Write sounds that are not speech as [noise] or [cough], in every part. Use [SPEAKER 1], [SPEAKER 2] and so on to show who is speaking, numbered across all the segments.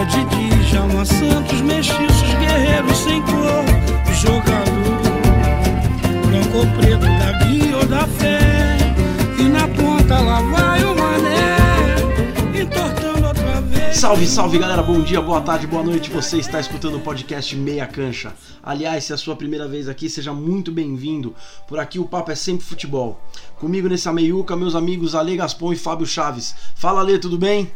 [SPEAKER 1] é Didi, Jalma Santos, mestiços, guerreiros sem cor, jogador, branco ou preto, da guia ou da fé, e na ponta lá vai o mané, entortando outra vez.
[SPEAKER 2] Salve, salve galera, bom dia, boa tarde, boa noite. Você está escutando o podcast Meia Cancha. Aliás, se é a sua primeira vez aqui, seja muito bem-vindo. Por aqui o papo é sempre futebol. Comigo nessa meiuca, meus amigos Ale Gaspon e Fábio Chaves. Fala Ale, tudo bem?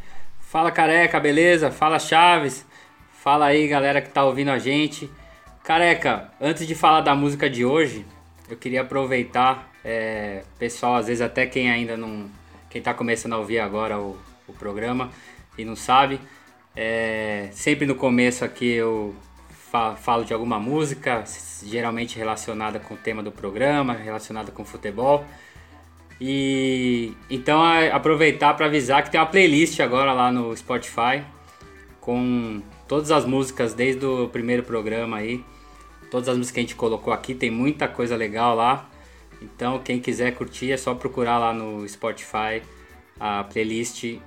[SPEAKER 3] Fala careca, beleza? Fala Chaves. Fala aí galera que tá ouvindo a gente. Careca, antes de falar da música de hoje, eu queria aproveitar, é, pessoal, às vezes até quem ainda não. Quem tá começando a ouvir agora o, o programa e não sabe, é, sempre no começo aqui eu fa falo de alguma música, geralmente relacionada com o tema do programa, relacionada com futebol. E então aproveitar para avisar que tem uma playlist agora lá no Spotify com todas as músicas desde o primeiro programa aí. Todas as músicas que a gente colocou aqui, tem muita coisa legal lá. Então quem quiser curtir é só procurar lá no Spotify a playlist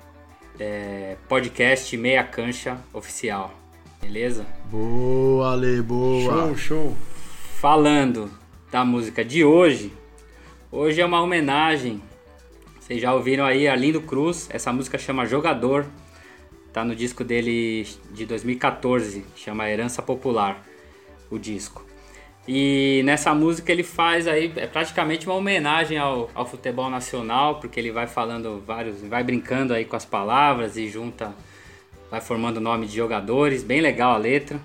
[SPEAKER 3] é, podcast Meia Cancha Oficial. Beleza?
[SPEAKER 2] Boa, Ale, boa.
[SPEAKER 4] Show, show.
[SPEAKER 3] Falando da música de hoje, Hoje é uma homenagem. Vocês já ouviram aí Arlindo Cruz, essa música chama Jogador. Tá no disco dele de 2014, chama Herança Popular, o disco. E nessa música ele faz aí, é praticamente uma homenagem ao, ao futebol nacional, porque ele vai falando vários, vai brincando aí com as palavras e junta, vai formando o nome de jogadores, bem legal a letra.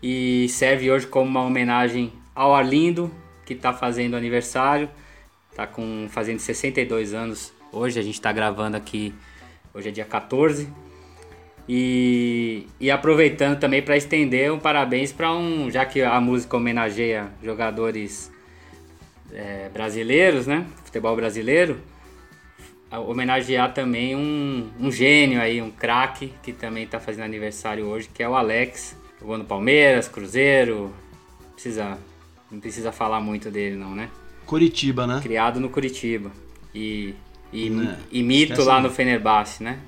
[SPEAKER 3] E serve hoje como uma homenagem ao Arlindo, que está fazendo aniversário. Tá com fazendo 62 anos hoje, a gente está gravando aqui, hoje é dia 14. E, e aproveitando também para estender um parabéns para um, já que a música homenageia jogadores é, brasileiros, né? Futebol brasileiro, homenagear também um, um gênio aí, um craque que também está fazendo aniversário hoje, que é o Alex. Jogou no Palmeiras, Cruzeiro, precisa, não precisa falar muito dele não, né?
[SPEAKER 2] Curitiba, né?
[SPEAKER 3] Criado no Curitiba. E, e,
[SPEAKER 2] Né?
[SPEAKER 3] e mito
[SPEAKER 2] Esquece
[SPEAKER 3] lá
[SPEAKER 2] não.
[SPEAKER 3] no Fenerbahçe, né?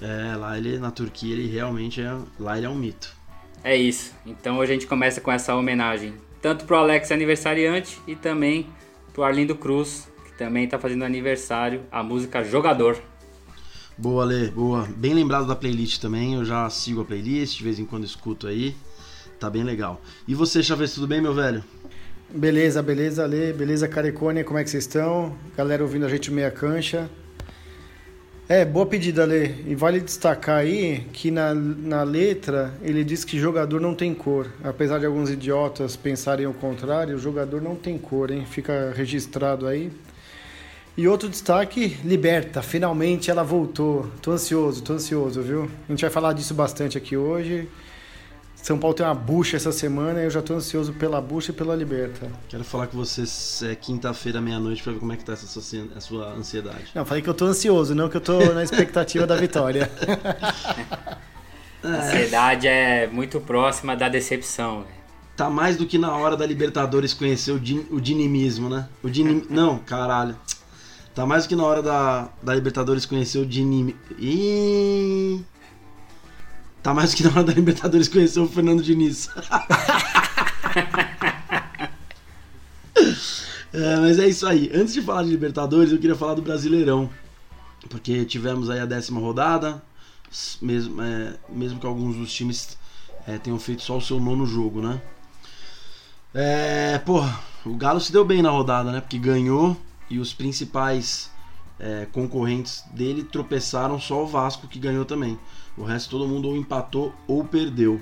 [SPEAKER 2] É, lá ele na Turquia ele realmente é, lá ele é um mito.
[SPEAKER 3] É isso. Então a gente começa com essa homenagem. Tanto pro Alex aniversariante e também pro Arlindo Cruz, que também tá fazendo aniversário, a música Jogador.
[SPEAKER 2] Boa, Ale, boa. Bem lembrado da playlist também. Eu já sigo a playlist, de vez em quando escuto aí. Tá bem legal. E você, Chaves, tudo bem, meu velho?
[SPEAKER 4] Beleza, beleza, Ale, beleza, Carecone, como é que vocês estão? Galera ouvindo a gente meia cancha. É, boa pedida, Ale. E vale destacar aí que na, na letra ele diz que jogador não tem cor. Apesar de alguns idiotas pensarem o contrário, o jogador não tem cor, hein? Fica registrado aí. E outro destaque, Liberta, finalmente ela voltou. Tô ansioso, tô ansioso, viu? A gente vai falar disso bastante aqui hoje. São Paulo tem uma bucha essa semana e eu já tô ansioso pela bucha e pela Liberta.
[SPEAKER 2] Quero falar com vocês é, quinta-feira, meia-noite, pra ver como é que tá essa sua, a sua ansiedade.
[SPEAKER 4] Não, falei que eu tô ansioso, não que eu tô na expectativa da vitória. [laughs]
[SPEAKER 3] A ansiedade é muito próxima da decepção. velho.
[SPEAKER 2] Tá mais do que na hora da Libertadores conhecer o, din, o dinimismo, né? O dinim... Não, caralho. Tá mais do que na hora da, da Libertadores conhecer o dinim... Ih... Tá mais do que na hora da Libertadores conhecer o Fernando Diniz. [laughs] É, mas é isso aí. Antes de falar de Libertadores, eu queria falar do Brasileirão. Porque tivemos aí a décima rodada, mesmo, é, mesmo que alguns dos times é, tenham feito só o seu nono jogo, né? É, porra, o Galo se deu bem na rodada, né? Porque ganhou e os principais é, concorrentes dele tropeçaram, só o Vasco que ganhou também. O resto todo mundo ou empatou ou perdeu.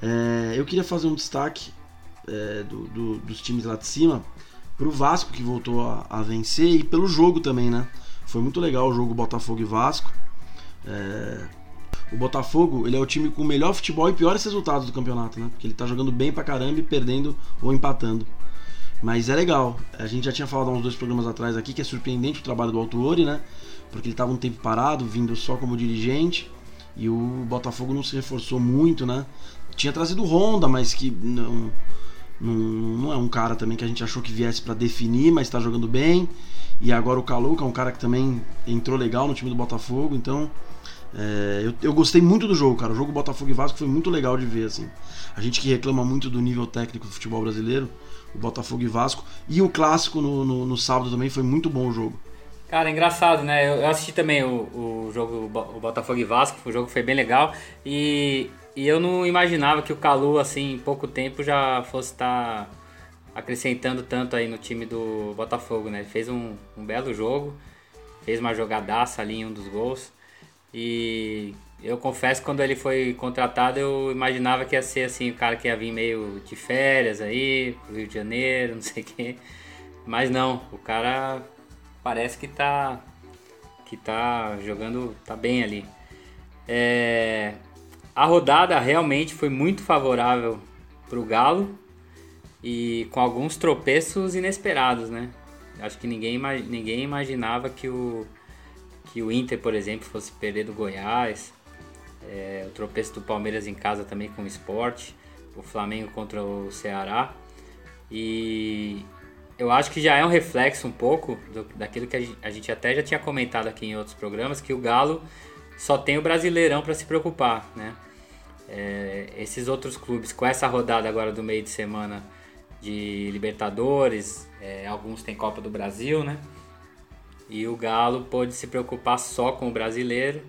[SPEAKER 2] É, eu queria fazer um destaque é, do- do- dos times lá de cima pro Vasco que voltou a, a vencer e pelo jogo também, né? Foi muito legal o jogo Botafogo e Vasco. É, o Botafogo ele é o time com o melhor futebol e piores resultados do campeonato, né? Porque ele tá jogando bem pra caramba e perdendo ou empatando. Mas é legal. A gente já tinha falado há uns dois programas atrás aqui que é surpreendente o trabalho do Altuori, né? Porque ele estava um tempo parado, vindo só como dirigente. E o Botafogo não se reforçou muito, né? Tinha trazido o Honda, mas que não, não, não é um cara também que a gente achou que viesse para definir, mas está jogando bem. E agora o Caluca é um cara que também entrou legal no time do Botafogo, então É, eu, eu gostei muito do jogo, cara. O jogo Botafogo e Vasco foi muito legal de ver, assim. A gente que reclama muito do nível técnico do futebol brasileiro, o Botafogo e Vasco. E o clássico no, no, no sábado também foi muito bom o jogo.
[SPEAKER 3] Cara, engraçado, né? Eu assisti também o, o jogo o Botafogo e Vasco, o jogo foi bem legal. E, e eu não imaginava que o Calu, assim, em pouco tempo já fosse estar tá acrescentando tanto aí no time do Botafogo, né? Ele fez um, um belo jogo, fez uma jogadaça ali em um dos gols. E eu confesso que quando ele foi contratado eu imaginava que ia ser assim, o cara que ia vir meio de férias aí, pro Rio de Janeiro, não sei o quê. Mas não, o cara parece que tá que tá jogando tá bem ali. É, a rodada realmente foi muito favorável para o Galo e com alguns tropeços inesperados, né? Acho que ninguém, ninguém imaginava que o, que o Inter, por exemplo, fosse perder do Goiás, é, o tropeço do Palmeiras em casa também com o esporte, o Flamengo contra o Ceará. E eu acho que já é um reflexo um pouco do, daquilo que a gente, até já tinha comentado aqui em outros programas, que o Galo só tem o Brasileirão para se preocupar, né? É, esses outros clubes, com essa rodada agora do meio de semana de Libertadores, é, alguns têm Copa do Brasil, né? E o Galo pôde se preocupar só com o brasileiro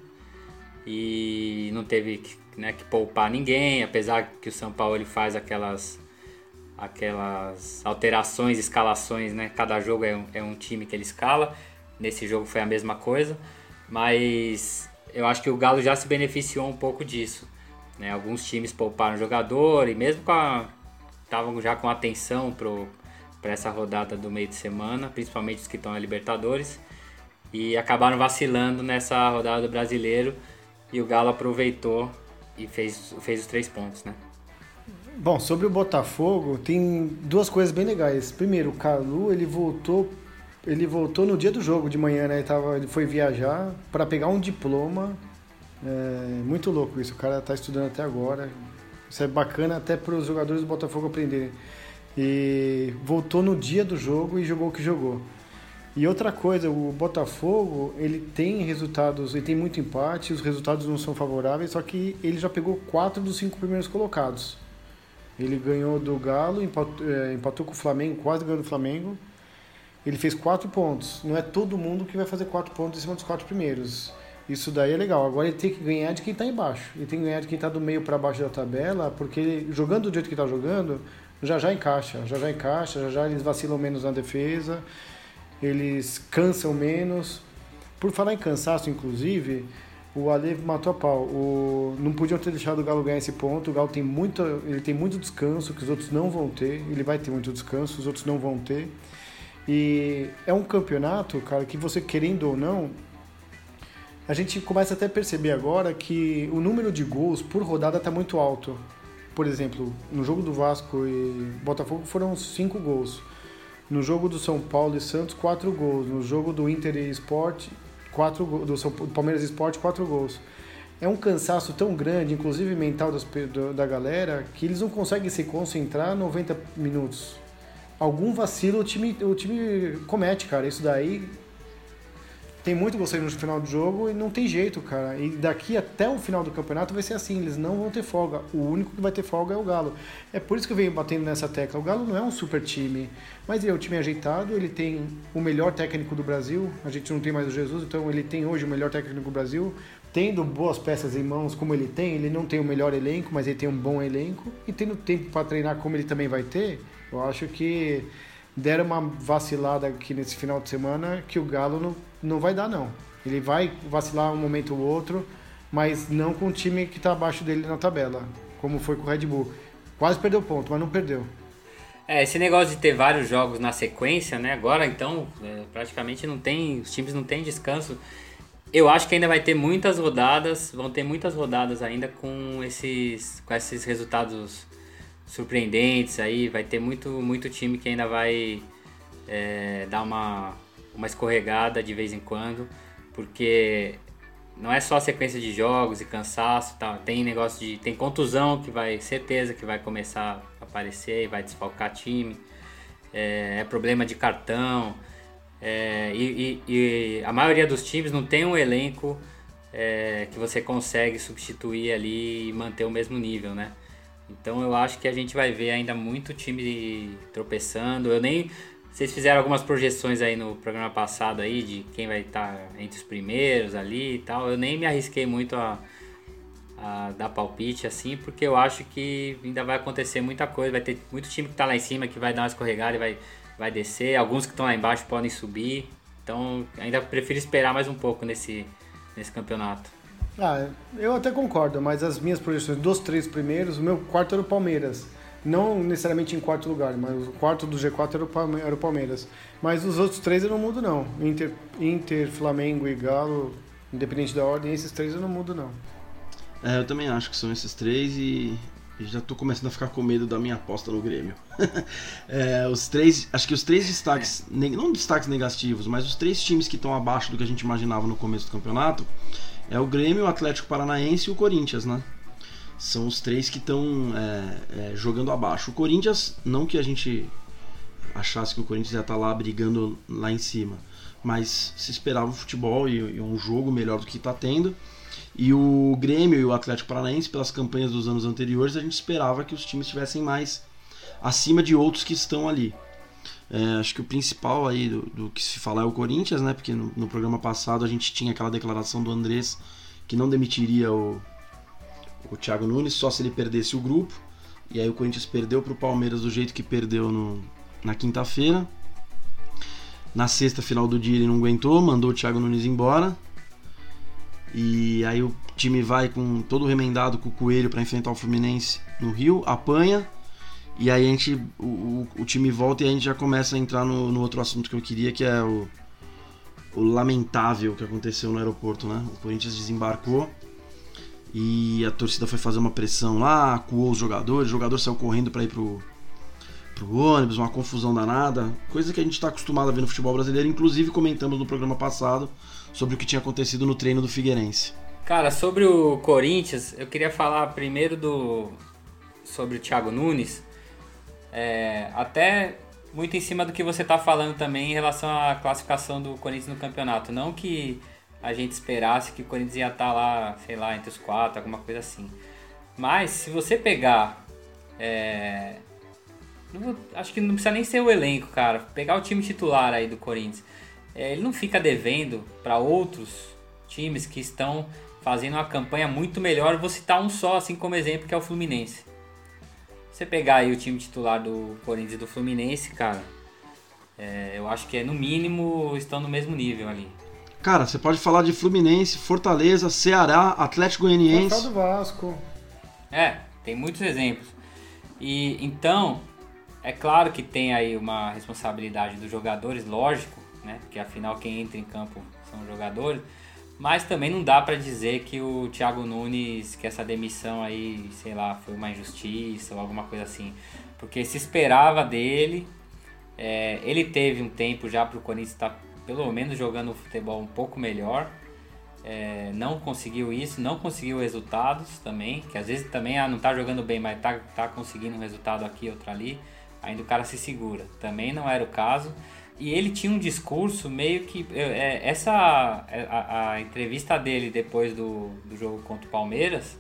[SPEAKER 3] e não teve né, que poupar ninguém, apesar que o São Paulo ele faz aquelas aquelas alterações, escalações, né? Cada jogo é um, é um time que ele escala. Nesse jogo foi a mesma coisa, mas eu acho que o Galo já se beneficiou um pouco disso. Né? Alguns times pouparam jogador e mesmo com a estavam já com atenção para essa rodada do meio de semana, principalmente os que estão na Libertadores, e acabaram vacilando nessa rodada do Brasileiro e o Galo aproveitou e fez, fez os três pontos, né?
[SPEAKER 4] Bom, sobre o Botafogo, tem duas coisas bem legais. Primeiro, o Calu, ele voltou, ele voltou no dia do jogo de manhã, né? Ele, tava, ele foi viajar para pegar um diploma. É, muito louco isso. O cara tá estudando até agora. Isso é bacana até para os jogadores do Botafogo aprenderem. E voltou no dia do jogo e jogou o que jogou. E outra coisa, o Botafogo, ele tem resultados, ele tem muito empate, os resultados não são favoráveis, só que ele já pegou quatro dos cinco primeiros colocados. Ele ganhou do Galo, empatou, é, empatou com o Flamengo, quase ganhou do Flamengo. Ele fez quatro pontos. Não é todo mundo que vai fazer quatro pontos em cima dos quatro primeiros. Isso daí é legal. Agora ele tem que ganhar de quem está embaixo. Ele tem que ganhar de quem está do meio para baixo da tabela, porque ele, jogando do jeito que está jogando, já já encaixa. Já já encaixa, já já eles vacilam menos na defesa, eles cansam menos. Por falar em cansaço, inclusive, o Ale matou a pau. O... Não podiam ter deixado o Galo ganhar esse ponto. O Galo tem muito, ele tem muito descanso que os outros não vão ter. Ele vai ter muito descanso, os outros não vão ter. E é um campeonato, cara, que você querendo ou não, a gente começa até a perceber agora que o número de gols por rodada está muito alto. Por exemplo, no jogo do Vasco e Botafogo foram cinco gols. No jogo do São Paulo e Santos, quatro gols. No jogo do Inter e Sport, quatro do, São, do Palmeiras Esporte, quatro gols. É um cansaço tão grande, inclusive mental das, da galera, que eles não conseguem se concentrar 90 minutos. Algum vacilo o time, o time comete, cara. Isso daí tem muito você no final do jogo e não tem jeito, cara. E daqui até o final do campeonato vai ser assim, eles não vão ter folga. O único que vai ter folga é o Galo. É por isso que eu venho batendo nessa tecla. O Galo não é um super time, mas ele é um time ajeitado, ele tem o melhor técnico do Brasil. A gente não tem mais o Jesus, então ele tem hoje o melhor técnico do Brasil. Tendo boas peças em mãos como ele tem, ele não tem o melhor elenco, mas ele tem um bom elenco. E tendo tempo para treinar como ele também vai ter, eu acho que deram uma vacilada aqui nesse final de semana que o Galo não, não vai dar, não. Ele vai vacilar um momento ou outro, mas não com o time que está abaixo dele na tabela, como foi com o Red Bull. Quase perdeu ponto, mas não perdeu.
[SPEAKER 3] É, esse negócio de ter vários jogos na sequência, né? Agora, então, é, praticamente não tem, os times não têm descanso. Eu acho que ainda vai ter muitas rodadas, vão ter muitas rodadas ainda com esses, com esses resultados surpreendentes aí. Vai ter muito, muito time que ainda vai é, dar uma, uma escorregada de vez em quando, porque não é só sequência de jogos e cansaço, tá? tem negócio de. tem contusão que vai, certeza que vai começar a aparecer e vai desfalcar time, é, é problema de cartão, é, e, e, e, a maioria dos times não tem um elenco é, que você consegue substituir ali e manter o mesmo nível, né? Então eu acho que a gente vai ver ainda muito time tropeçando. Eu nem vocês fizeram algumas projeções aí no programa passado aí de quem vai estar entre os primeiros ali e tal. Eu nem me arrisquei muito a, a dar palpite assim, porque eu acho que ainda vai acontecer muita coisa. Vai ter muito time que está lá em cima que vai dar uma escorregada e vai, vai descer. Alguns que estão lá embaixo podem subir. Então ainda prefiro esperar mais um pouco nesse, nesse campeonato.
[SPEAKER 4] Ah, eu até concordo, mas as minhas projeções dos três primeiros, o meu quarto era o Palmeiras. Não necessariamente em quarto lugar, mas o quarto do G4 era o Palmeiras. Mas os outros três eu não mudo, não. Inter, Inter Flamengo e Galo, independente da ordem, esses três eu não mudo, não.
[SPEAKER 2] É, eu também acho que são esses três e já estou começando a ficar com medo da minha aposta no Grêmio. [laughs] é, os três, acho que os três destaques, não destaques negativos, mas os três times que estão abaixo do que a gente imaginava no começo do campeonato é o Grêmio, o Atlético Paranaense e o Corinthians, né? São os três que estão é, é, jogando abaixo. O Corinthians, não que a gente achasse que o Corinthians ia estar tá lá brigando lá em cima, mas se esperava um futebol e, e um jogo melhor do que está tendo. E o Grêmio e o Atlético Paranaense, pelas campanhas dos anos anteriores, a gente esperava que os times estivessem mais acima de outros que estão ali. É, acho que o principal aí do, do, que se falar é o Corinthians, né? Porque no, no, programa passado a gente tinha aquela declaração do Andrés que não demitiria o, o Thiago Nunes só se ele perdesse o grupo. E aí o Corinthians perdeu para o Palmeiras do jeito que perdeu no, na quinta-feira. Na sexta final do dia ele não aguentou, mandou o Thiago Nunes embora. E aí o time vai com todo remendado com o Coelho para enfrentar o Fluminense no Rio, apanha e aí a gente, o, o, time volta e a gente já começa a entrar no, no outro assunto que eu queria, que é o, o lamentável que aconteceu no aeroporto, né? O Corinthians desembarcou e a torcida foi fazer uma pressão lá, acuou os jogadores, o jogador saiu correndo para ir pro, pro ônibus, uma confusão danada, coisa que a gente está acostumado a ver no futebol brasileiro, inclusive comentamos no programa passado sobre o que tinha acontecido no treino do Figueirense.
[SPEAKER 3] Cara, sobre o Corinthians, eu queria falar primeiro do sobre o Thiago Nunes, é, até muito em cima do que você está falando também em relação à classificação do Corinthians no campeonato. Não que a gente esperasse que o Corinthians ia estar tá lá, sei lá, entre os quatro, alguma coisa assim. Mas se você pegar. É, acho que não precisa nem ser o elenco, cara. Pegar o time titular aí do Corinthians. É, ele não fica devendo para outros times que estão fazendo uma campanha muito melhor. Vou citar um só, assim como exemplo, que é o Fluminense. Você pegar aí o time titular do Corinthians e do Fluminense, cara, é, eu acho que é no mínimo estão no mesmo nível ali.
[SPEAKER 2] Cara, você pode falar de Fluminense, Fortaleza, Ceará, Atlético Goianiense.
[SPEAKER 4] do Vasco.
[SPEAKER 3] É, tem muitos exemplos. E então, é claro que tem aí uma responsabilidade dos jogadores, lógico, né? Porque afinal quem entra em campo são os jogadores. Mas também não dá para dizer que o Thiago Nunes, que essa demissão aí, sei lá, foi uma injustiça ou alguma coisa assim. Porque se esperava dele, é, ele teve um tempo já para o Corinthians estar tá, pelo menos jogando futebol um pouco melhor. É, não conseguiu isso, não conseguiu resultados também, que às vezes também ah, não está jogando bem, mas está tá conseguindo um resultado aqui, outro ali, ainda o cara se segura. Também não era o caso. E ele tinha um discurso meio que. É, essa. É, a, a, entrevista dele depois do, do jogo contra o Palmeiras.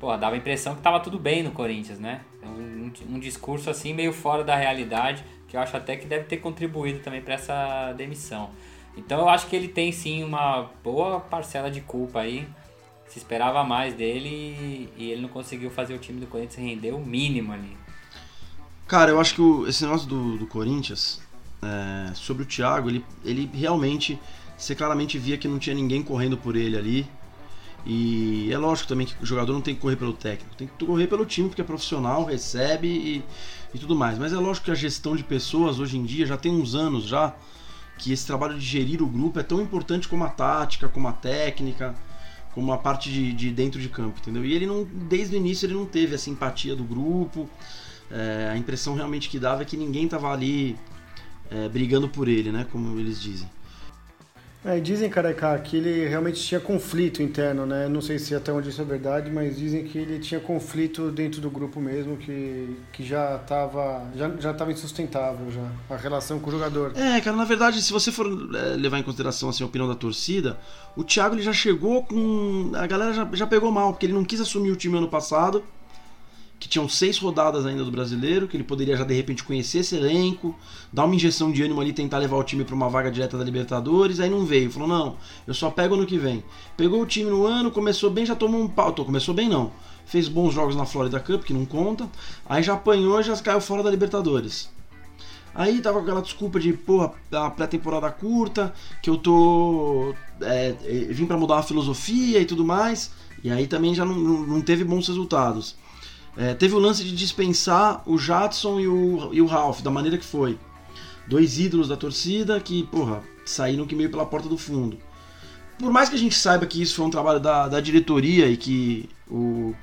[SPEAKER 3] Pô, dava a impressão que tava tudo bem no Corinthians, né? Um, um, discurso assim meio fora da realidade, eu acho até que deve ter contribuído também para essa demissão. Então eu acho que ele tem sim uma boa parcela de culpa aí. Se esperava mais dele e, e ele não conseguiu fazer o time do Corinthians render o mínimo ali.
[SPEAKER 2] Cara, eu acho que o, esse negócio do, do Corinthians, é, sobre o Thiago, ele, ele realmente, você claramente via que não tinha ninguém correndo por ele ali. E é lógico também que o jogador não tem que correr pelo técnico, tem que correr pelo time porque é profissional, recebe e, e tudo mais. Mas é lógico que a gestão de pessoas hoje em dia já tem uns anos já que esse trabalho de gerir o grupo é tão importante como a tática, como a técnica, como a parte de, de dentro de campo, entendeu? E ele não, desde o início ele não teve a simpatia do grupo. É, a impressão realmente que dava é que ninguém estava ali é, brigando por ele, né? Como eles dizem.
[SPEAKER 4] É, dizem, Careca, que ele realmente tinha conflito interno, né? Não sei se até onde isso é verdade, mas dizem que ele tinha conflito dentro do grupo mesmo, que, que já estava já, já insustentável já, a relação com o jogador.
[SPEAKER 2] É, cara, na verdade, se você for é, levar em consideração assim, a opinião da torcida, o Thiago ele já chegou com. A galera já, já pegou mal, porque ele não quis assumir o time ano passado que tinham seis rodadas ainda do brasileiro, que ele poderia já de repente conhecer esse elenco, dar uma injeção de ânimo ali, tentar levar o time para uma vaga direta da Libertadores, aí não veio, falou: não, eu só pego ano que vem. Pegou o time no ano, começou bem, já tomou um pau. Começou bem não. Fez bons jogos na Florida Cup, que não conta. Aí já apanhou e já caiu fora da Libertadores. Aí tava com aquela desculpa de, porra, a pré-temporada curta, que eu tô. É, é, vim para mudar a filosofia e tudo mais. E aí também já não, não teve bons resultados. É, teve o lance de dispensar o Jadson e o, e o Ralph, da maneira que foi. Dois ídolos da torcida que, porra, saíram que meio pela porta do fundo. Por mais que a gente saiba que isso foi um trabalho da, da diretoria e que o,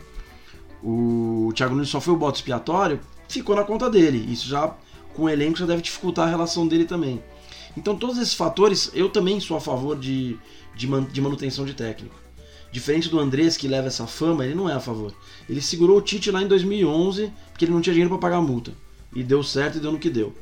[SPEAKER 2] o Thiago Nunes só foi o bote expiatório, ficou na conta dele. Isso já, com o elenco, já deve dificultar a relação dele também. Então, todos esses fatores, eu também sou a favor de, de, man, de manutenção de técnico. Diferente do Andrés, que leva essa fama, ele não é a favor. Ele segurou o Tite lá em 2011 porque ele não tinha dinheiro para pagar a multa. E deu certo e deu no que deu.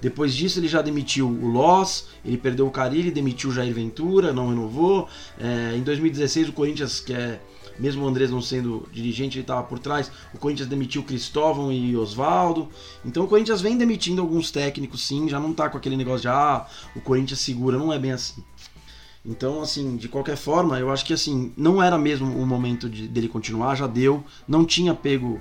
[SPEAKER 2] Depois disso, ele já demitiu o Loss, ele perdeu o Carilli, demitiu o Jair Ventura, não renovou. É, em 2016, o Corinthians, que é, mesmo o Andrés não sendo dirigente, ele estava por trás, o Corinthians demitiu Cristóvão e Oswaldo. Então o Corinthians vem demitindo alguns técnicos, sim, já não tá com aquele negócio de ah, o Corinthians segura, não é bem assim. Então, assim, de qualquer forma, eu acho que assim, não era mesmo o momento de, dele continuar, já deu, não tinha pego.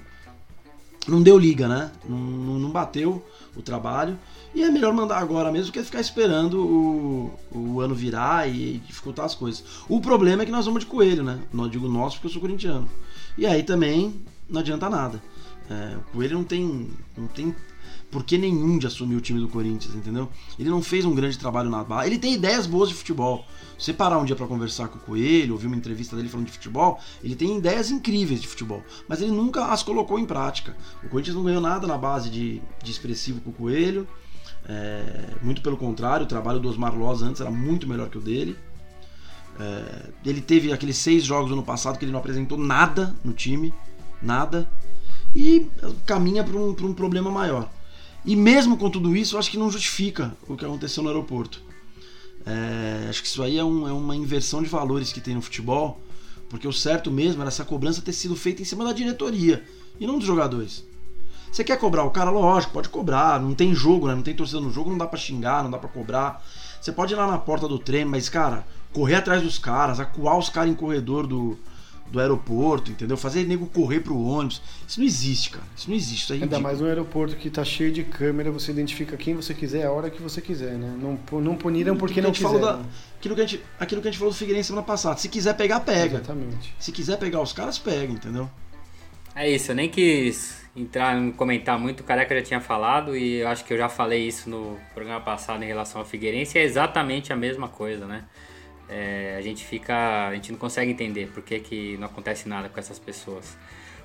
[SPEAKER 2] Não deu liga, né? Não, não bateu o trabalho. E é melhor mandar agora mesmo que ficar esperando o, o ano virar e, dificultar as coisas. O problema é que nós vamos de coelho, né? Não digo nós porque eu sou corintiano. E aí também não adianta nada. É, o coelho não tem, não tem porquê nenhum de assumir o time do Corinthians, entendeu? Ele não fez um grande trabalho na base. Ele tem ideias boas de futebol. Você parar um dia para conversar com o Coelho, ouvir uma entrevista dele falando de futebol, ele tem ideias incríveis de futebol, mas ele nunca as colocou em prática. O Corinthians não ganhou nada na base de, de expressivo com o Coelho. É, muito pelo contrário, o trabalho do Osmar Loz antes era muito melhor que o dele. É, ele teve aqueles seis jogos no ano passado que ele não apresentou nada no time, nada, e caminha para um, um problema maior. E mesmo com tudo isso, eu acho que não justifica o que aconteceu no aeroporto. É, acho que isso aí é, um, é, uma inversão de valores que tem no futebol, porque o certo mesmo era essa cobrança ter sido feita em cima da diretoria e não dos jogadores. Você quer cobrar o cara, lógico, pode cobrar, não tem jogo, né? Não tem torcida no jogo, não dá para xingar, não dá para cobrar. Você pode ir lá na porta do trem, mas cara, correr atrás dos caras, acuar os caras em corredor do, do aeroporto, entendeu? Fazer nego correr pro ônibus. Isso não existe, cara. Isso não existe. Isso é
[SPEAKER 4] Ainda mais no aeroporto que tá cheio de câmera, você identifica quem você quiser, a hora que você quiser, né? Não, não puniram porque não quiseram. Da,
[SPEAKER 2] aquilo, que a gente, aquilo que a gente falou do Figueirense semana passada. Se quiser pegar, pega.
[SPEAKER 4] Exatamente.
[SPEAKER 2] Se quiser pegar os caras, pega, entendeu?
[SPEAKER 3] É isso, eu nem quis entrar em comentar muito, o Careca já tinha falado e eu acho que eu já falei isso no programa passado em relação ao Figueirense, é exatamente a mesma coisa, né? É, a gente fica. A gente não consegue entender por que, que não acontece nada com essas pessoas.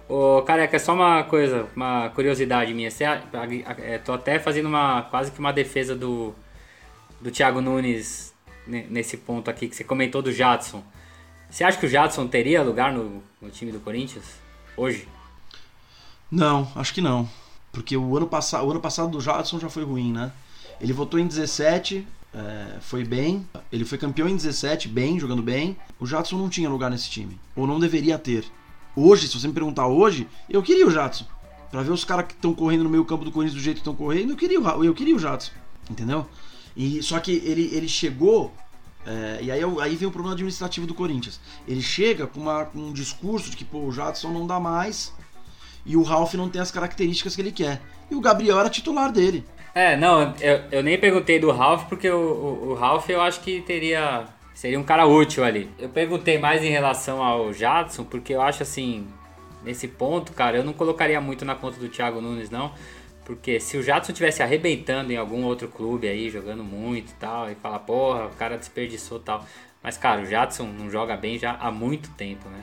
[SPEAKER 3] Ô, careca, é só uma coisa, uma curiosidade minha. Você, é, tô até fazendo uma quase que uma defesa do, do Thiago Nunes nesse ponto aqui que você comentou do Jadson. Você acha que o Jadson teria lugar no, no time do Corinthians hoje?
[SPEAKER 2] Não, acho que não. Porque o ano, passado, o ano passado do Jadson já foi ruim, né? Ele votou em 17, é, foi bem. Ele foi campeão em 17, bem, jogando bem. O Jadson não tinha lugar nesse time. Ou não deveria ter. Hoje, se você me perguntar hoje, eu queria o Jadson. Pra ver os caras que estão correndo no meio campo do Corinthians do jeito que estão correndo, eu queria, o, eu queria o Jadson. Entendeu? E, só que ele, ele chegou. É, e aí, aí vem o problema administrativo do Corinthians. Ele chega com, uma, com um discurso de que pô, o Jadson não dá mais e o Ralph não tem as características que ele quer. E o Gabriel era titular dele.
[SPEAKER 3] É, não, eu, eu nem perguntei do Ralph, porque o, o, o Ralph eu acho que teria. Seria um cara útil ali. Eu perguntei mais em relação ao Jadson, porque eu acho assim, nesse ponto, cara, eu não colocaria muito na conta do Thiago Nunes, não. Porque se o Jadson tivesse arrebentando em algum outro clube aí, jogando muito e tal, e falar, porra, o cara desperdiçou tal. Mas, cara, o Jadson não joga bem já há muito tempo, né?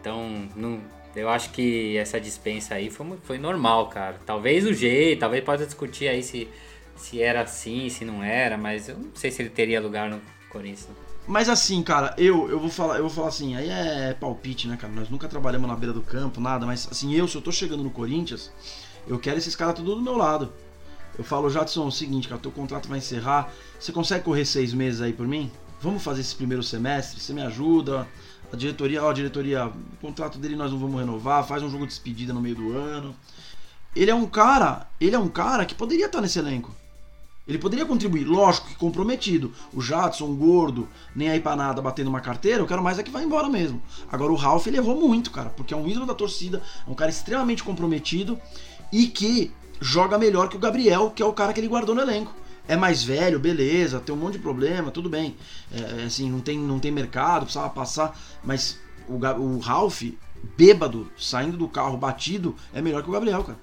[SPEAKER 3] Então, não, eu acho que essa dispensa aí foi, foi normal, cara. Talvez o jeito, talvez possa discutir aí se, se era assim, se não era, mas eu não sei se ele teria lugar no Corinthians.
[SPEAKER 2] Mas assim, cara, eu, eu vou falar, eu vou falar assim, aí é palpite, né, cara? Nós nunca trabalhamos na beira do campo, nada, mas assim, eu, se eu tô chegando no Corinthians, eu quero esses caras tudo do meu lado. Eu falo, Jadson, é o seguinte, cara, teu contrato vai encerrar. Você consegue correr seis meses aí por mim? Vamos fazer esse primeiro semestre? Você me ajuda? A diretoria, ó, a diretoria, o contrato dele nós não vamos renovar, faz um jogo de despedida no meio do ano. Ele é um cara, ele é um cara que poderia estar nesse elenco. Ele poderia contribuir, lógico que comprometido. O Jadson, gordo, nem aí pra nada batendo uma carteira, eu quero mais é que vá embora mesmo. Agora o Ralph ele errou muito, cara, porque é um ídolo da torcida, é um cara extremamente comprometido e que joga melhor que o Gabriel, que é o cara que ele guardou no elenco. É mais velho, beleza, tem um monte de problema, tudo bem. É, é assim, não tem, não tem mercado, precisava passar, mas o, o Ralph, bêbado, saindo do carro batido, é melhor que o Gabriel, cara.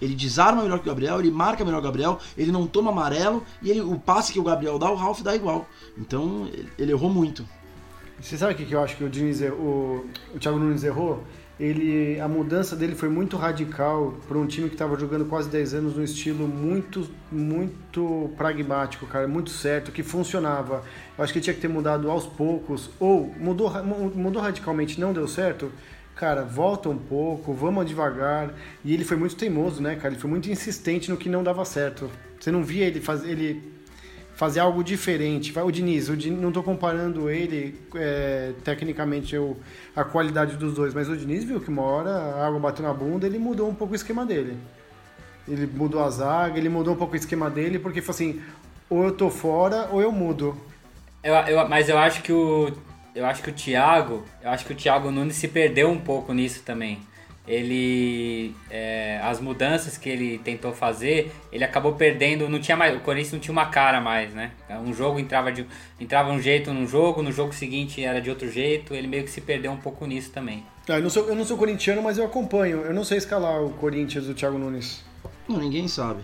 [SPEAKER 2] Ele desarma melhor que o Gabriel, ele marca melhor que o Gabriel, ele não toma amarelo e ele, o passe que o Gabriel dá, o Ralph dá igual. Então ele errou muito.
[SPEAKER 4] Você sabe o que eu acho que o, Diniz, o, o Thiago Nunes errou? Ele, a mudança dele foi muito radical para um time que estava jogando quase 10 anos num estilo muito, muito pragmático, cara, muito certo, que funcionava. Eu acho que tinha que ter mudado aos poucos, ou mudou, mudou radicalmente, não deu certo cara, volta um pouco, vamos devagar. E ele foi muito teimoso, né, cara? Ele foi muito insistente no que não dava certo. Você não via ele fazer, ele fazer algo diferente. O Diniz, o Diniz não estou comparando ele é, tecnicamente eu, a qualidade dos dois, mas o Diniz viu que uma hora a água bateu na bunda, ele mudou um pouco o esquema dele. Ele mudou a zaga, ele mudou um pouco o esquema dele, porque foi assim, ou eu tô fora ou eu mudo.
[SPEAKER 3] Eu, eu, mas eu acho que o eu acho que o Thiago, eu acho que o Thiago Nunes se perdeu um pouco nisso também. Ele, é, as mudanças que ele tentou fazer, ele acabou perdendo. Não tinha mais, o Corinthians não tinha uma cara mais, né? Um jogo entrava de, entrava um jeito num jogo, no jogo seguinte era de outro jeito. Ele meio que se perdeu um pouco nisso também.
[SPEAKER 4] Ah, eu, não sou, eu não sou corintiano, mas eu acompanho. Eu não sei escalar o Corinthians do Thiago Nunes.
[SPEAKER 2] Não, ninguém sabe.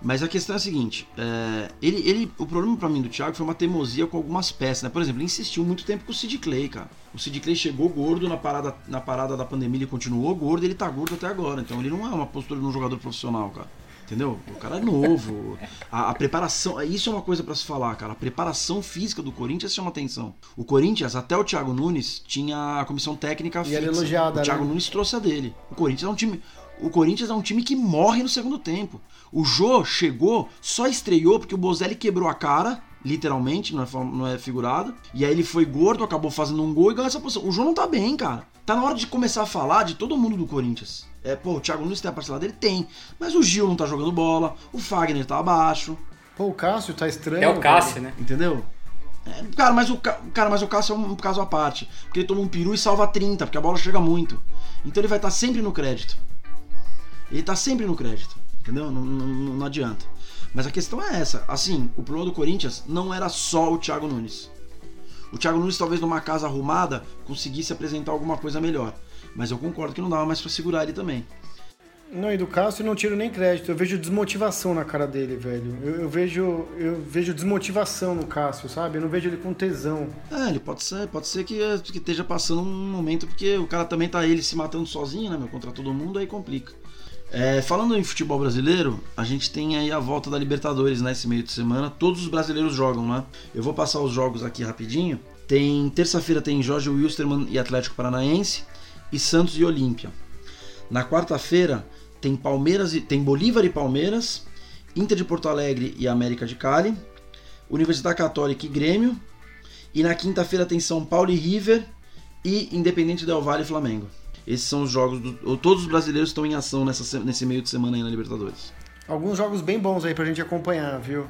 [SPEAKER 2] Mas a questão é a seguinte: é, ele, ele, o problema para mim do Thiago foi uma teimosia com algumas peças, né? Por exemplo, ele insistiu muito tempo com o Sid Clay, cara. O Sid Clay chegou gordo na parada, na parada da pandemia, ele continuou gordo, ele tá gordo até agora. Então ele não é uma postura de um jogador profissional, cara. Entendeu? O cara é novo. A, a preparação. Isso é uma coisa para se falar, cara. A preparação física do Corinthians chama atenção. O Corinthians, até o Thiago Nunes, tinha a comissão técnica
[SPEAKER 4] e fixa. Elogiada,
[SPEAKER 2] o Thiago
[SPEAKER 4] né?
[SPEAKER 2] Nunes trouxe a dele. O Corinthians é um time. O Corinthians é um time que morre no segundo tempo. O Jô chegou, só estreou porque o Bozelli quebrou a cara, literalmente, não é, não é figurado. E aí ele foi gordo, acabou fazendo um gol e ganhou essa posição. O Jô não tá bem, cara. Tá na hora de começar a falar de todo mundo do Corinthians. É, pô, o Thiago Nunes tem a parcela dele? Tem. Mas o Gil não tá jogando bola, o Fagner tá abaixo.
[SPEAKER 4] Pô, o Cássio tá estranho.
[SPEAKER 3] É o Cássio, né?
[SPEAKER 2] Entendeu? É, cara, mas o, cara, mas o Cássio é um caso à parte. Porque ele toma um peru e salva 30, porque a bola chega muito. Então ele vai estar tá sempre no crédito. Ele tá sempre no crédito, entendeu? Não, não, não adianta. Mas a questão é essa. Assim, o problema do Corinthians não era só o Thiago Nunes. O Thiago Nunes, talvez numa casa arrumada, conseguisse apresentar alguma coisa melhor. Mas eu concordo que não dava mais para segurar ele também.
[SPEAKER 4] Não, e do Cássio não tiro nem crédito. Eu vejo desmotivação na cara dele, velho. Eu, eu, vejo eu vejo desmotivação no Cássio, sabe? Eu não vejo ele com tesão.
[SPEAKER 2] É, ele pode ser, pode ser que, que esteja passando um momento porque o cara também tá ele se matando sozinho, né, meu, contra todo mundo, aí complica. É, falando em futebol brasileiro, a gente tem aí a volta da Libertadores nesse né, meio de semana. Todos os brasileiros jogam, né? Eu vou passar os jogos aqui rapidinho. Tem terça-feira tem Jorge Wilstermann e Atlético Paranaense e Santos e Olímpia. Na quarta-feira tem Palmeiras e tem Bolívar e Palmeiras, Inter de Porto Alegre e América de Cali, Universidade Católica e Grêmio. E na quinta-feira tem São Paulo e River e Independente Del Valle e Flamengo. Esses são os jogos. Do, todos os brasileiros estão em ação nessa, nesse meio de semana aí na Libertadores.
[SPEAKER 4] Alguns jogos bem bons aí pra gente acompanhar, viu?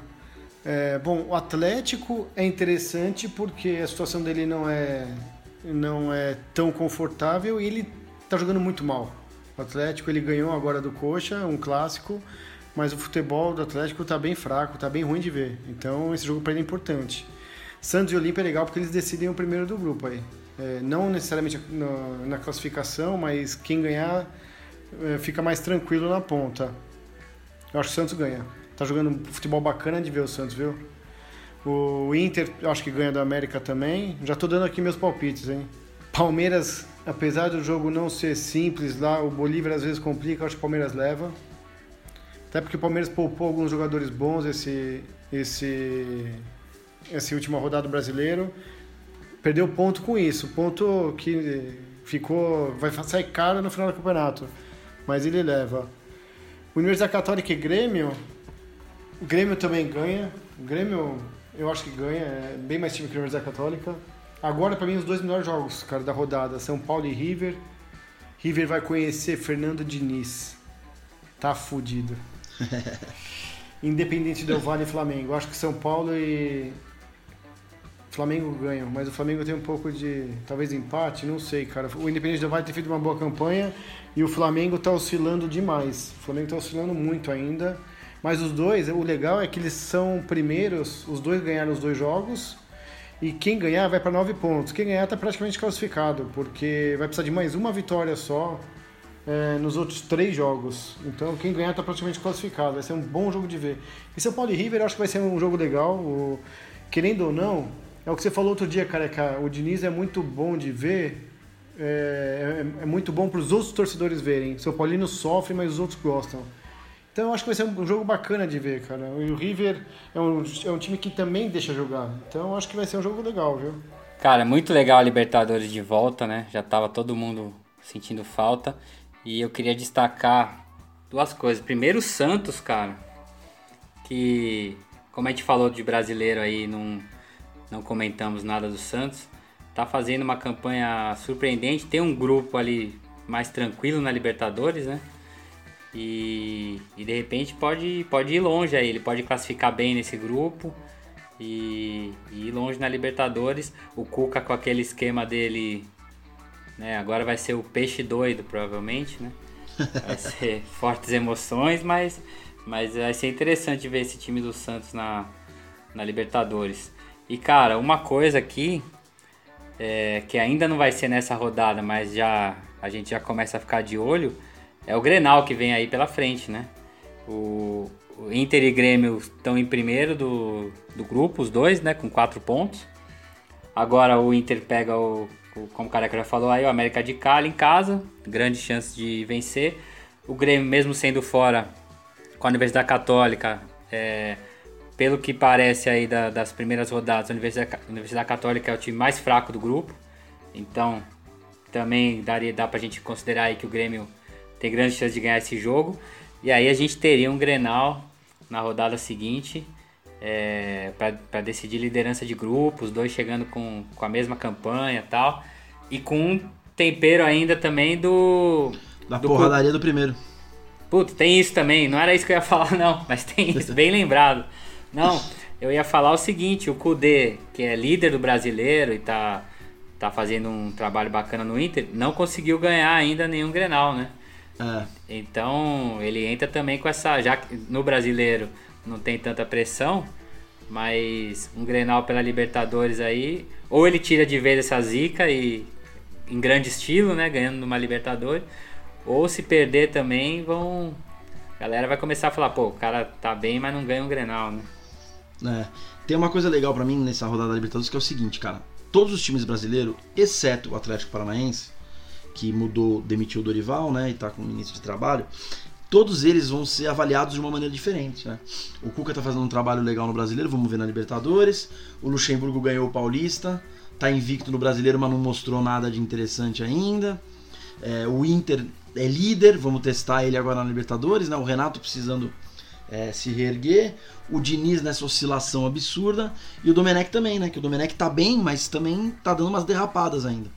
[SPEAKER 4] É, bom, o Atlético é interessante porque a situação dele não é, não é tão confortável e ele tá jogando muito mal. O Atlético ele ganhou agora do Coxa, um clássico, mas o futebol do Atlético tá bem fraco, tá bem ruim de ver. Então esse jogo para ele é importante. Santos e Olímpia é legal porque eles decidem o primeiro do grupo aí. É, não necessariamente na, na, classificação, mas quem ganhar é, fica mais tranquilo na ponta. Eu acho que o Santos ganha. Tá jogando futebol bacana de ver o Santos, viu? O Inter, acho que ganha da América também. Já tô dando aqui meus palpites, hein? Palmeiras, apesar do jogo não ser simples lá, o Bolívar às vezes complica, acho que o Palmeiras leva. Até porque o Palmeiras poupou alguns jogadores bons esse, esse essa última rodada do brasileiro. Perdeu ponto com isso. Ponto que ficou. vai sair caro no final do campeonato. Mas ele leva. Universidade Católica e Grêmio. O Grêmio também ganha. O Grêmio, eu acho que ganha. É bem mais time que a Universidade Católica. Agora, para mim, os dois melhores jogos, cara, da rodada. São Paulo e River. River vai conhecer Fernando Diniz. Tá fudido. [laughs] Independente do Vale e Flamengo. Acho que São Paulo e Flamengo ganham, mas o Flamengo tem um pouco de talvez empate, não sei, cara. O Independente Vale tem feito uma boa campanha e o Flamengo tá oscilando demais. O Flamengo tá oscilando muito ainda. Mas os dois, o legal é que eles são primeiros, os dois ganharam os dois jogos. E quem ganhar vai para nove pontos. Quem ganhar está praticamente classificado, porque vai precisar de mais uma vitória só é, nos outros três jogos. Então quem ganhar está praticamente classificado. Vai ser um bom jogo de ver. E São Paulo e River eu acho que vai ser um jogo legal. O, querendo ou não, é o que você falou outro dia, careca. O Diniz é muito bom de ver. É, é, é muito bom para os outros torcedores verem. São Paulino sofre, mas os outros gostam. Então eu acho que vai ser um jogo bacana de ver, cara. E o River é um, é um time que também deixa jogar. Então eu acho que vai ser um jogo legal, viu?
[SPEAKER 3] Cara, muito legal a Libertadores de volta, né? Já tava todo mundo sentindo falta. E eu queria destacar duas coisas. Primeiro, o Santos, cara. Que, como a gente falou de brasileiro aí, não, não comentamos nada do Santos. Tá fazendo uma campanha surpreendente. Tem um grupo ali mais tranquilo na Libertadores, né? E, e de repente pode, pode ir longe aí. Ele pode classificar bem nesse grupo e, e ir longe na Libertadores. O Cuca com aquele esquema dele né? Agora vai ser o peixe doido, provavelmente, né? Vai [laughs] ser fortes emoções, mas, mas vai ser interessante ver esse time do Santos na, na Libertadores. E cara, uma coisa aqui é, que ainda não vai ser nessa rodada, mas já a gente já começa a ficar de olho, é o Grenal que vem aí pela frente, né? O, o Inter e Grêmio estão em primeiro do, do grupo, os dois, né? Com quatro pontos. Agora o Inter pega o como o Careca já falou aí, o América de Cali em casa, grande chance de vencer. O Grêmio, mesmo sendo fora com a Universidade Católica, é, pelo que parece aí da, das primeiras rodadas, a Universidade, a Universidade, Católica é o time mais fraco do grupo. Então, também daria, dá pra gente considerar aí que o Grêmio tem grande chance de ganhar esse jogo. E aí a gente teria um Grenal na rodada seguinte é, para decidir liderança de grupos, dois chegando com, com a mesma campanha e tal. E com um tempero ainda também do.
[SPEAKER 2] Da do porradaria do primeiro.
[SPEAKER 3] Puta, tem isso também. Não era isso que eu ia falar, não, mas tem [laughs] isso, bem lembrado. Não, eu ia falar o seguinte: o Kudê, que é líder do brasileiro e tá, tá fazendo um trabalho bacana no Inter, não conseguiu ganhar ainda nenhum grenal, né? É. Então ele entra também com essa. Já que no brasileiro não tem tanta pressão, mas um Grenal pela Libertadores aí, ou ele tira de vez essa zica e em grande estilo, né, ganhando numa Libertadores, ou se perder também vão a galera vai começar a falar, pô, o cara tá bem, mas não ganha um Grenal, né?
[SPEAKER 2] É. Tem uma coisa legal para mim nessa rodada da Libertadores que é o seguinte, cara. Todos os times brasileiros, exceto o Atlético Paranaense, que mudou, demitiu o Dorival, né, e tá com o início de trabalho, todos eles vão ser avaliados de uma maneira diferente. Né? O Cuca está fazendo um trabalho legal no Brasileiro, vamos ver na Libertadores. O Luxemburgo ganhou o Paulista, está invicto no Brasileiro, mas não mostrou nada de interessante ainda. É, o Inter é líder, vamos testar ele agora na Libertadores. Né? O Renato precisando é, se reerguer. O Diniz nessa oscilação absurda. E o Domenech também, né? Que o Domenech tá bem, mas também tá dando umas derrapadas ainda.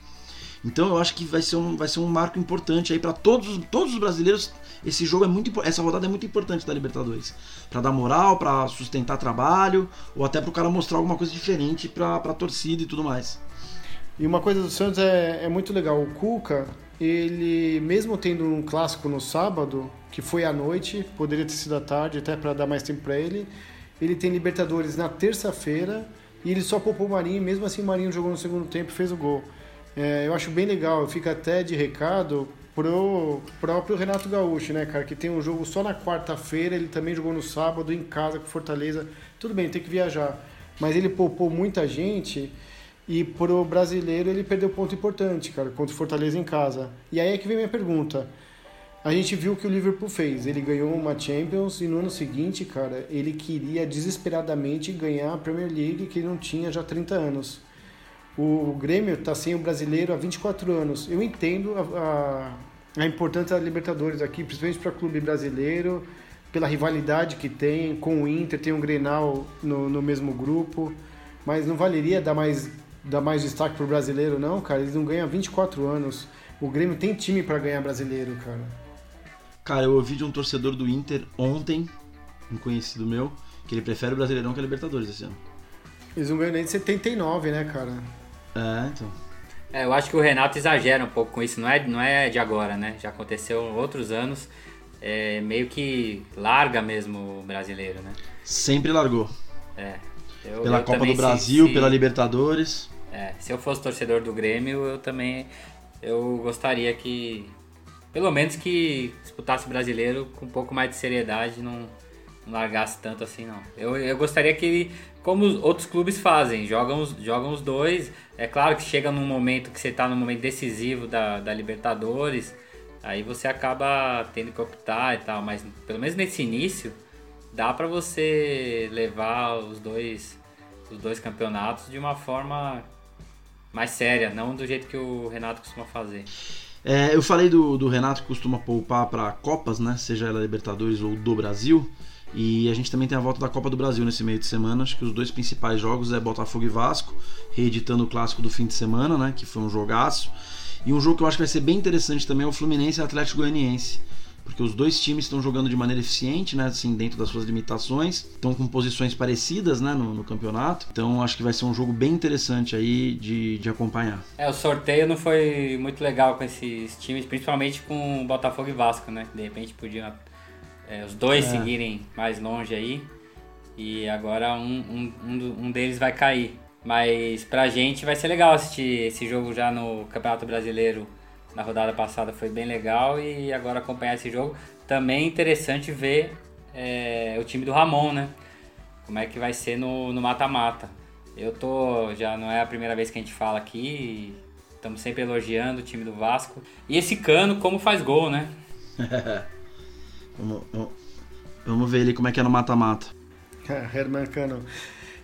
[SPEAKER 2] Então eu acho que vai ser um, vai ser um marco importante aí para todos, todos os brasileiros esse jogo é muito essa rodada é muito importante da Libertadores para dar moral para sustentar trabalho ou até para o cara mostrar alguma coisa diferente para a torcida e tudo mais
[SPEAKER 4] e uma coisa do Santos é, é muito legal o Cuca ele mesmo tendo um clássico no sábado que foi à noite poderia ter sido à tarde até para dar mais tempo para ele ele tem Libertadores na terça-feira e ele só poupou o Marinho mesmo assim o Marinho jogou no segundo tempo e fez o gol é, eu acho bem legal fica até de recado pro próprio Renato Gaúcho, né, cara? Que tem um jogo só na quarta-feira, ele também jogou no sábado em casa com Fortaleza. Tudo bem, tem que viajar. Mas ele poupou muita gente e pro brasileiro ele perdeu ponto importante, cara, contra o Fortaleza em casa. E aí é que vem minha pergunta. A gente viu o que o Liverpool fez. Ele ganhou uma Champions e no ano seguinte, cara, ele queria desesperadamente ganhar a Premier League que ele não tinha já há 30 anos. O Grêmio está sem o brasileiro há 24 anos. Eu entendo a, a, a importância da Libertadores aqui, principalmente para o clube brasileiro, pela rivalidade que tem com o Inter, tem um Grenal no, no mesmo grupo, mas não valeria dar mais, dar mais destaque para o brasileiro, não, cara. Eles não ganham há 24 anos. O Grêmio tem time para ganhar brasileiro, cara.
[SPEAKER 2] Cara, eu ouvi de um torcedor do Inter ontem, um conhecido meu, que ele prefere o Brasileirão que a Libertadores esse ano.
[SPEAKER 4] Eles não ganham nem de 79, né, cara?
[SPEAKER 2] É, então.
[SPEAKER 3] É, eu acho que o Renato exagera um pouco com isso, não é, não é de agora, né? Já aconteceu outros anos, é, meio que larga mesmo o brasileiro, né?
[SPEAKER 2] Sempre largou.
[SPEAKER 3] É. Eu,
[SPEAKER 2] pela
[SPEAKER 3] eu
[SPEAKER 2] Copa do Brasil,
[SPEAKER 3] se,
[SPEAKER 2] pela Libertadores.
[SPEAKER 3] É, se eu fosse torcedor do Grêmio, eu também eu gostaria que pelo menos que disputasse brasileiro com um pouco mais de seriedade, não, não largasse tanto assim não. Eu, eu gostaria que como os outros clubes fazem, jogam os, jogam os dois. É claro que chega num momento que você está no momento decisivo da, da Libertadores, aí você acaba tendo que optar e tal, mas pelo menos nesse início dá para você levar os dois os dois campeonatos de uma forma mais séria, não do jeito que o Renato costuma fazer.
[SPEAKER 2] É, eu falei do, do Renato que costuma poupar para Copas, né? Seja ela Libertadores ou do Brasil. E a gente também tem a volta da Copa do Brasil nesse meio de semana. Acho que os dois principais jogos é Botafogo e Vasco, reeditando o clássico do fim de semana, né? Que foi um jogaço. E um jogo que eu acho que vai ser bem interessante também é o Fluminense e Atlético Goianiense porque os dois times estão jogando de maneira eficiente, né, assim, dentro das suas limitações, estão com posições parecidas, né, no, no, campeonato. Então acho que vai ser um jogo bem interessante aí de, de acompanhar.
[SPEAKER 3] É, o sorteio não foi muito legal com esses times, principalmente com Botafogo e Vasco, né? De repente podiam é, os dois é. seguirem mais longe aí e agora um, um, um deles vai cair. Mas pra gente vai ser legal assistir esse jogo já no Campeonato Brasileiro na rodada passada foi bem legal e agora acompanhar esse jogo. Também é interessante ver é, o time do Ramon, né? Como é que vai ser no mata-mata. Eu tô. Já não é a primeira vez que a gente fala aqui. Estamos sempre elogiando o time do Vasco. E esse cano, como faz gol, né? [laughs]
[SPEAKER 2] vamos, vamos ver ele como é que é no mata-mata.
[SPEAKER 4] Herman Cano.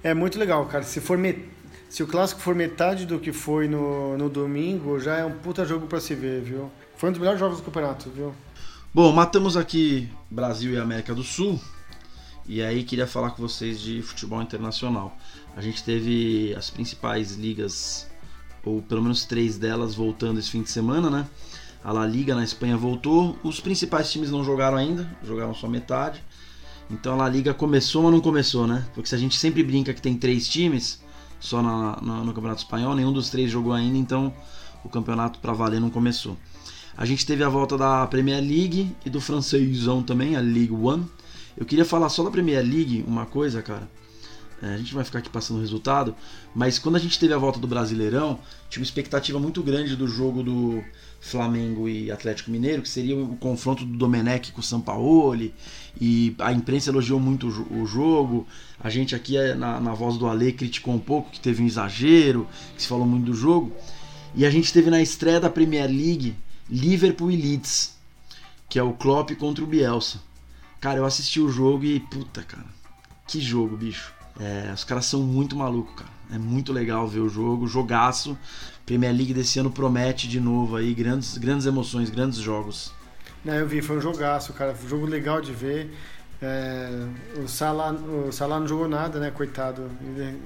[SPEAKER 4] É muito legal, cara. Se for met se o clássico for metade do que foi no, no domingo, já é um puta jogo para se ver, viu? Foi um dos melhores jogos do campeonato, viu?
[SPEAKER 2] Bom, matamos aqui Brasil e América do Sul. E aí queria falar com vocês de futebol internacional. A gente teve as principais ligas, ou pelo menos três delas, voltando esse fim de semana, né? A La Liga na Espanha voltou. Os principais times não jogaram ainda, jogaram só metade. Então a La Liga começou, mas não começou, né? Porque se a gente sempre brinca que tem três times, só na, na, no Campeonato Espanhol, nenhum dos três jogou ainda, então o campeonato para valer não começou. A gente teve a volta da Premier League e do francêsão também, a League One. Eu queria falar só da Premier League uma coisa, cara. É, a gente vai ficar aqui passando o resultado, mas quando a gente teve a volta do Brasileirão, tinha uma expectativa muito grande do jogo do Flamengo e Atlético Mineiro, que seria o confronto do Domenech com o Sampaoli, e a imprensa elogiou muito o jogo. A gente aqui é, na, na voz do Ale criticou um pouco que teve um exagero, que se falou muito do jogo. E a gente teve na estreia da Premier League Liverpool e Leeds, que é o Klopp contra o Bielsa. Cara, eu assisti o jogo e puta, cara, que jogo, bicho. É, os caras são muito malucos, cara. É muito legal ver o jogo, jogaço. Premier League desse ano promete de novo aí grandes, grandes emoções, grandes jogos.
[SPEAKER 4] Não, eu vi, foi um jogaço, cara. Foi um jogo legal de ver. É, o, Salah, o Salah não jogou nada, né, coitado.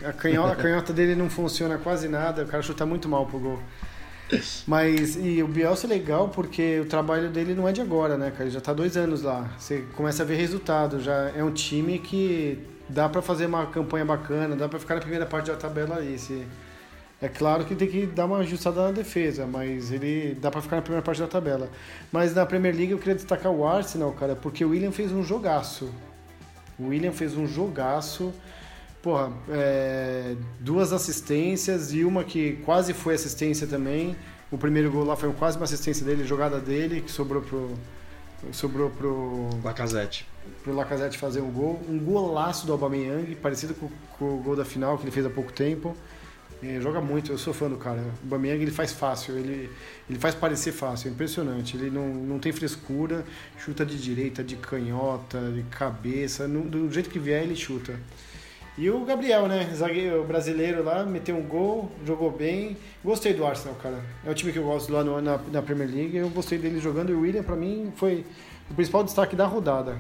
[SPEAKER 4] A canhota, a canhota dele não funciona quase nada, o cara chuta muito mal pro gol. Mas, e o Bielsa é legal porque o trabalho dele não é de agora, né, cara? Ele já tá dois anos lá. Você começa a ver resultado. Já é um time que dá para fazer uma campanha bacana, dá para ficar na primeira parte da tabela ali. Se, é claro que tem que dar uma ajustada na defesa, mas ele dá para ficar na primeira parte da tabela. Mas na Premier League eu queria destacar o Arsenal, cara, porque o William fez um jogaço. O William fez um jogaço. Porra, é, duas assistências e uma que quase foi assistência também. O primeiro gol lá foi quase uma assistência dele, jogada dele, que sobrou pro. Sobrou pro.
[SPEAKER 2] Lacazette.
[SPEAKER 4] Pro Lacazette fazer um gol. Um golaço do Aubameyang, parecido com, com o gol da final que ele fez há pouco tempo. É, joga muito, eu sou fã do cara. O Bamiang ele faz fácil, ele, ele faz parecer fácil, é impressionante. Ele não, não tem frescura, chuta de direita, de canhota, de cabeça, no, do jeito que vier ele chuta. E o Gabriel, né? Zagueiro brasileiro lá, meteu um gol, jogou bem. Gostei do Arsenal, cara. É o time que eu gosto lá no, na, na Premier League. Eu gostei dele jogando e o William, para mim, foi o principal destaque da rodada.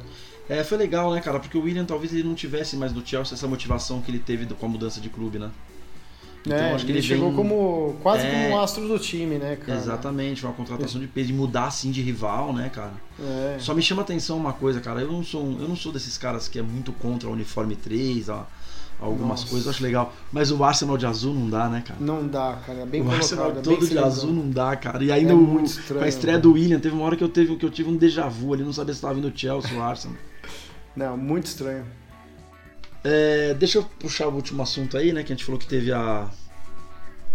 [SPEAKER 2] É, foi legal, né, cara? Porque o William talvez ele não tivesse mais no Chelsea essa motivação que ele teve com a mudança de clube, né?
[SPEAKER 4] Então, é, acho que ele, ele chegou vem... como quase é... como um astro do time, né, cara?
[SPEAKER 2] Exatamente, uma contratação de peso, de mudar assim de rival, né, cara? É. Só me chama atenção uma coisa, cara. Eu não sou, eu não sou desses caras que é muito contra o uniforme 3, ó, algumas Nossa. coisas, eu acho legal. Mas o Arsenal de azul não dá, né, cara?
[SPEAKER 4] Não dá, cara. É bem
[SPEAKER 2] o
[SPEAKER 4] colocado,
[SPEAKER 2] Arsenal
[SPEAKER 4] é
[SPEAKER 2] todo de azul não dá, cara. E ainda é o, estranho, com a estreia cara. do William, teve uma hora que eu, teve, que eu tive um déjà vu ali, não sabia se estava vindo o Chelsea ou o Arsenal.
[SPEAKER 4] Não, muito estranho.
[SPEAKER 2] É, deixa eu puxar o último assunto aí, né? Que a gente falou que teve a,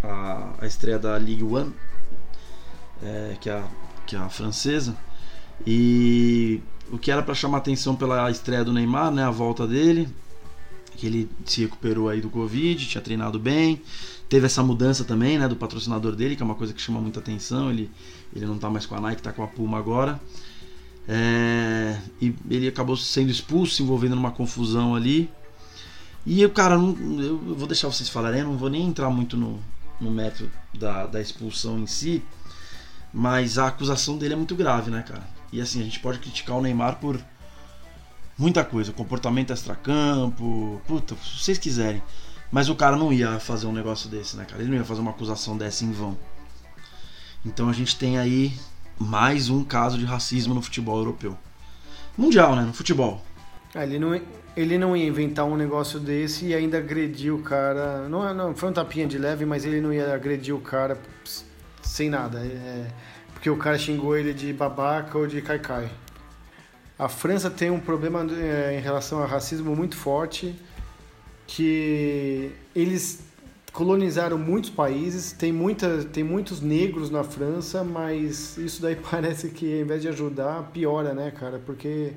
[SPEAKER 2] a, a estreia da League One, é, que, é a, que é a francesa. E o que era para chamar atenção pela estreia do Neymar, né? A volta dele, que ele se recuperou aí do Covid, tinha treinado bem. Teve essa mudança também, né? Do patrocinador dele, que é uma coisa que chama muita atenção. Ele, ele não tá mais com a Nike, tá com a Puma agora. É, e ele acabou sendo expulso, se envolvendo numa confusão ali. E eu, cara, não, eu vou deixar vocês falarem, não vou nem entrar muito no, no método da, da expulsão em si, mas a acusação dele é muito grave, né, cara? E assim, a gente pode criticar o Neymar por muita coisa, comportamento extracampo, puta, se vocês quiserem. Mas o cara não ia fazer um negócio desse, né, cara? Ele não ia fazer uma acusação dessa em vão. Então a gente tem aí mais um caso de racismo no futebol europeu. Mundial, né? No futebol.
[SPEAKER 4] Ah, ele, não, ele não ia inventar um negócio desse e ainda agredir o cara. Não, não foi um tapinha de leve, mas ele não ia agredir o cara sem nada. É, porque o cara xingou ele de babaca ou de caicai. A França tem um problema é, em relação ao racismo muito forte, que eles colonizaram muitos países, tem, muita, tem muitos negros na França, mas isso daí [laughs] parece que ao invés de ajudar, piora, né, cara? Porque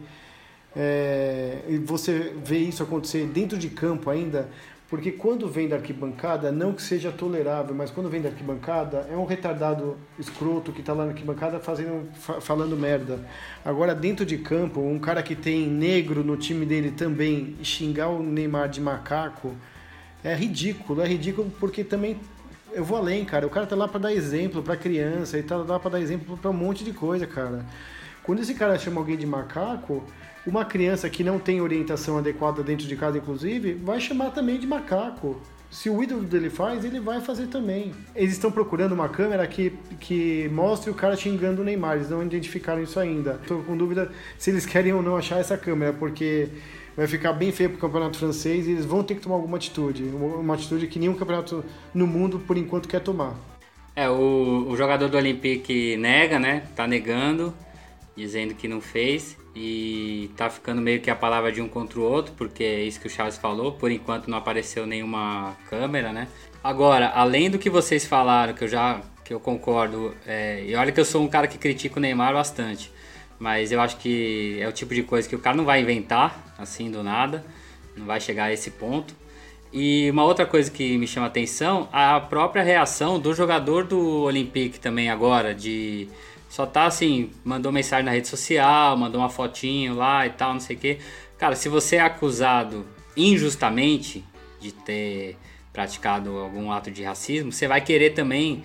[SPEAKER 4] é, você vê isso acontecer dentro de campo ainda, porque quando vem da arquibancada, não que seja tolerável, mas quando vem da arquibancada, é um retardado escroto que está lá na arquibancada fazendo, falando merda. Agora, dentro de campo, um cara que tem negro no time dele também xingar o Neymar de macaco é ridículo, é ridículo porque também eu vou além, cara. O cara tá lá para dar exemplo para criança, e tá lá para dar exemplo para um monte de coisa, cara. Quando esse cara chama alguém de macaco, uma criança que não tem orientação adequada dentro de casa, inclusive, vai chamar também de macaco. Se o ídolo dele faz, ele vai fazer também. Eles estão procurando uma câmera que, que mostre o cara xingando o Neymar. Eles não identificaram isso ainda. Estou com dúvida se eles querem ou não achar essa câmera, porque vai ficar bem feio para o campeonato francês e eles vão ter que tomar alguma atitude. Uma atitude que nenhum campeonato no mundo, por enquanto, quer tomar.
[SPEAKER 3] É, o, o jogador do Olympique nega, né? Tá negando, dizendo que não fez. E tá ficando meio que a palavra de um contra o outro, porque é isso que o Charles falou. Por enquanto não apareceu nenhuma câmera, né? Agora, além do que vocês falaram, que eu já que eu concordo, é, e olha que eu sou um cara que critica o Neymar bastante. Mas eu acho que é o tipo de coisa que o cara não vai inventar assim do nada, não vai chegar a esse ponto. E uma outra coisa que me chama atenção, a própria reação do jogador do Olympique também agora, de só tá assim, mandou mensagem na rede social, mandou uma fotinho lá e tal, não sei o que. Cara, se você é acusado injustamente de ter praticado algum ato de racismo, você vai querer também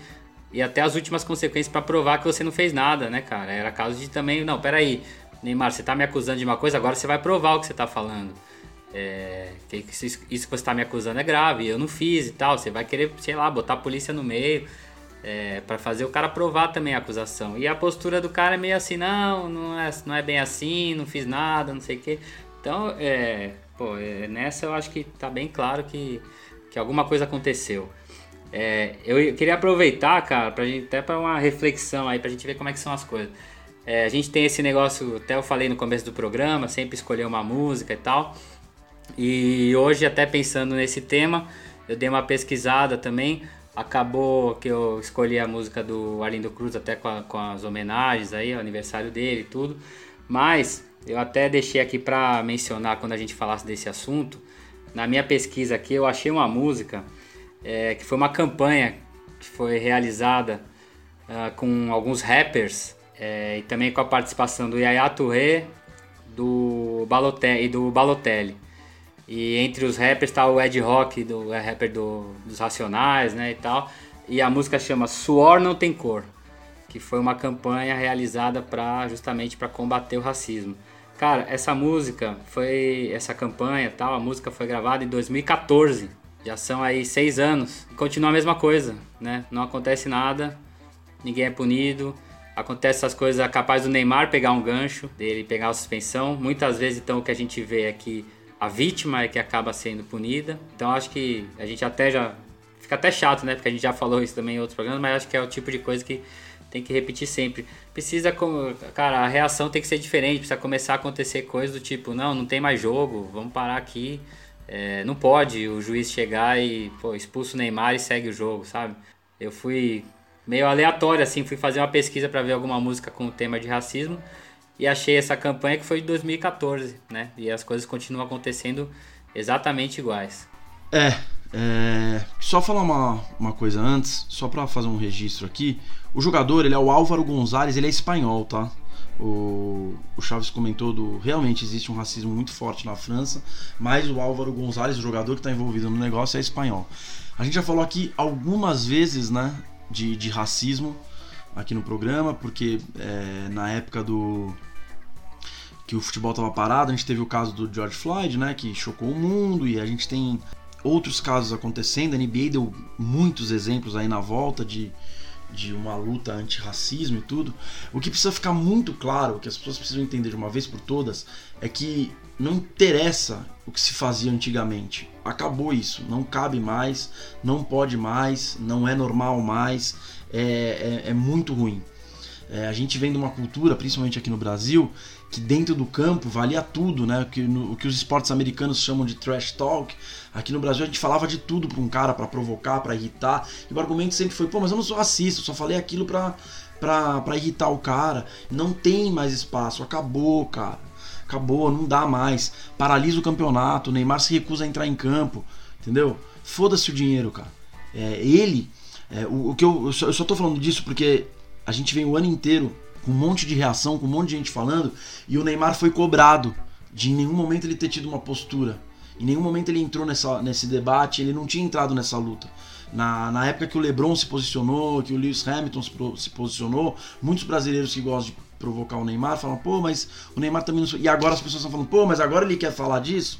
[SPEAKER 3] e até as últimas consequências para provar que você não fez nada, né, cara? Era caso de também, não, peraí, Neymar, você tá me acusando de uma coisa, agora você vai provar o que você tá falando. É, que isso que você tá me acusando é grave, eu não fiz e tal. Você vai querer, sei lá, botar a polícia no meio é, para fazer o cara provar também a acusação. E a postura do cara é meio assim, não, não é, não é bem assim, não fiz nada, não sei o quê. Então, é, pô, é, nessa eu acho que tá bem claro que, que alguma coisa aconteceu. É, eu queria aproveitar, cara, pra gente, até para uma reflexão aí, pra gente ver como é que são as coisas. É, a gente tem esse negócio, até eu falei no começo do programa, sempre escolher uma música e tal. E hoje, até pensando nesse tema, eu dei uma pesquisada também. Acabou que eu escolhi a música do Arlindo Cruz, até com, a, com as homenagens aí, aniversário dele e tudo. Mas eu até deixei aqui para mencionar quando a gente falasse desse assunto. Na minha pesquisa aqui, eu achei uma música é, que foi uma campanha que foi realizada uh, com alguns rappers é, e também com a participação do Yaya Touré do Balotelli, e do Balotelli. E entre os rappers está o Ed Rock, do, é rapper do, dos Racionais, né, e tal. E a música chama Suor Não Tem Cor, que foi uma campanha realizada para justamente para combater o racismo. Cara, essa música foi essa campanha, tal, a música foi gravada em 2014. Já são aí seis anos. Continua a mesma coisa, né? Não acontece nada, ninguém é punido. Acontece essas coisas, é capaz do Neymar pegar um gancho, dele pegar a suspensão. Muitas vezes, então, o que a gente vê é que a vítima é que acaba sendo punida. Então acho que a gente até já. Fica até chato, né? Porque a gente já falou isso também em outros programas, mas acho que é o tipo de coisa que tem que repetir sempre. Precisa, cara, a reação tem que ser diferente, precisa começar a acontecer coisas do tipo, não, não tem mais jogo, vamos parar aqui. É, não pode o juiz chegar e pô, expulsa o Neymar e segue o jogo, sabe? Eu fui meio aleatório, assim, fui fazer uma pesquisa para ver alguma música com o tema de racismo e achei essa campanha que foi de 2014, né? E as coisas continuam acontecendo exatamente iguais.
[SPEAKER 2] É, é só falar uma, uma coisa antes, só para fazer um registro aqui. O jogador, ele é o Álvaro Gonzalez, ele é espanhol, tá? O, o Chaves comentou do realmente existe um racismo muito forte na França, mas o Álvaro Gonzalez, o jogador que está envolvido no negócio, é espanhol. A gente já falou aqui algumas vezes, né, de, de racismo aqui no programa, porque é, na época do que o futebol estava parado, a gente teve o caso do George Floyd, né, que chocou o mundo, e a gente tem outros casos acontecendo. A NBA deu muitos exemplos aí na volta de, de uma luta anti-racismo e tudo. O que precisa ficar muito claro, o que as pessoas precisam entender de uma vez por todas, é que não interessa o que se fazia antigamente. Acabou isso, não cabe mais, não pode mais, não é normal mais é, é, é muito ruim. É, a gente vem de uma cultura, principalmente aqui no Brasil, que dentro do campo valia tudo, né? O que, no, o que os esportes americanos chamam de trash talk. Aqui no Brasil a gente falava de tudo pra um cara, para provocar, para irritar. E o argumento sempre foi: pô, mas eu não sou racista, eu só falei aquilo pra, pra, pra irritar o cara. Não tem mais espaço, acabou, cara. Acabou, não dá mais. Paralisa o campeonato, o Neymar se recusa a entrar em campo, entendeu? Foda-se o dinheiro, cara. É, ele é, o, o, que eu, eu só, eu só tô falando disso porque a gente vem o ano inteiro com um monte de reação, com um monte de gente falando, e o Neymar foi cobrado de em nenhum momento ele ter tido uma postura. Em nenhum momento ele entrou nessa, nesse debate, ele não tinha entrado nessa luta. Na, na época que o LeBron se posicionou, que o Lewis Hamilton se posicionou, muitos brasileiros que gostam de provocar o Neymar falam, pô, mas o Neymar também não. E agora as pessoas estão falando, pô, mas agora ele quer falar disso?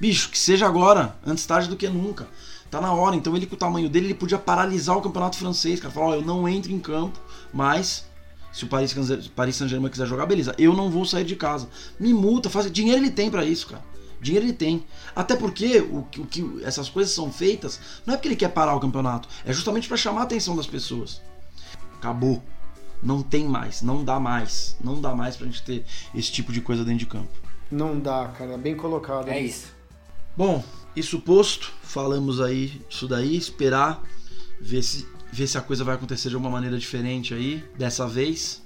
[SPEAKER 2] Bicho, que seja agora, antes tarde do que nunca. Tá na hora. Então ele com o tamanho dele, ele podia paralisar o campeonato francês, cara. Falar, ó, eu não entro em campo, mas se o Paris, Paris Saint-Germain quiser jogar, beleza. Eu não vou sair de casa. Me multa, faz. Dinheiro ele tem para isso, cara. Dinheiro ele tem. Até porque o, o que essas coisas são feitas não é porque ele quer parar o campeonato, é justamente para chamar a atenção das pessoas. Acabou. Não tem mais, não dá mais. Não dá mais pra gente ter esse tipo de coisa dentro de campo.
[SPEAKER 4] Não dá, cara. Bem colocado.
[SPEAKER 3] É isso.
[SPEAKER 2] Bom, isso posto, falamos aí isso daí, esperar ver se, ver se a coisa vai acontecer de uma maneira diferente aí, dessa vez.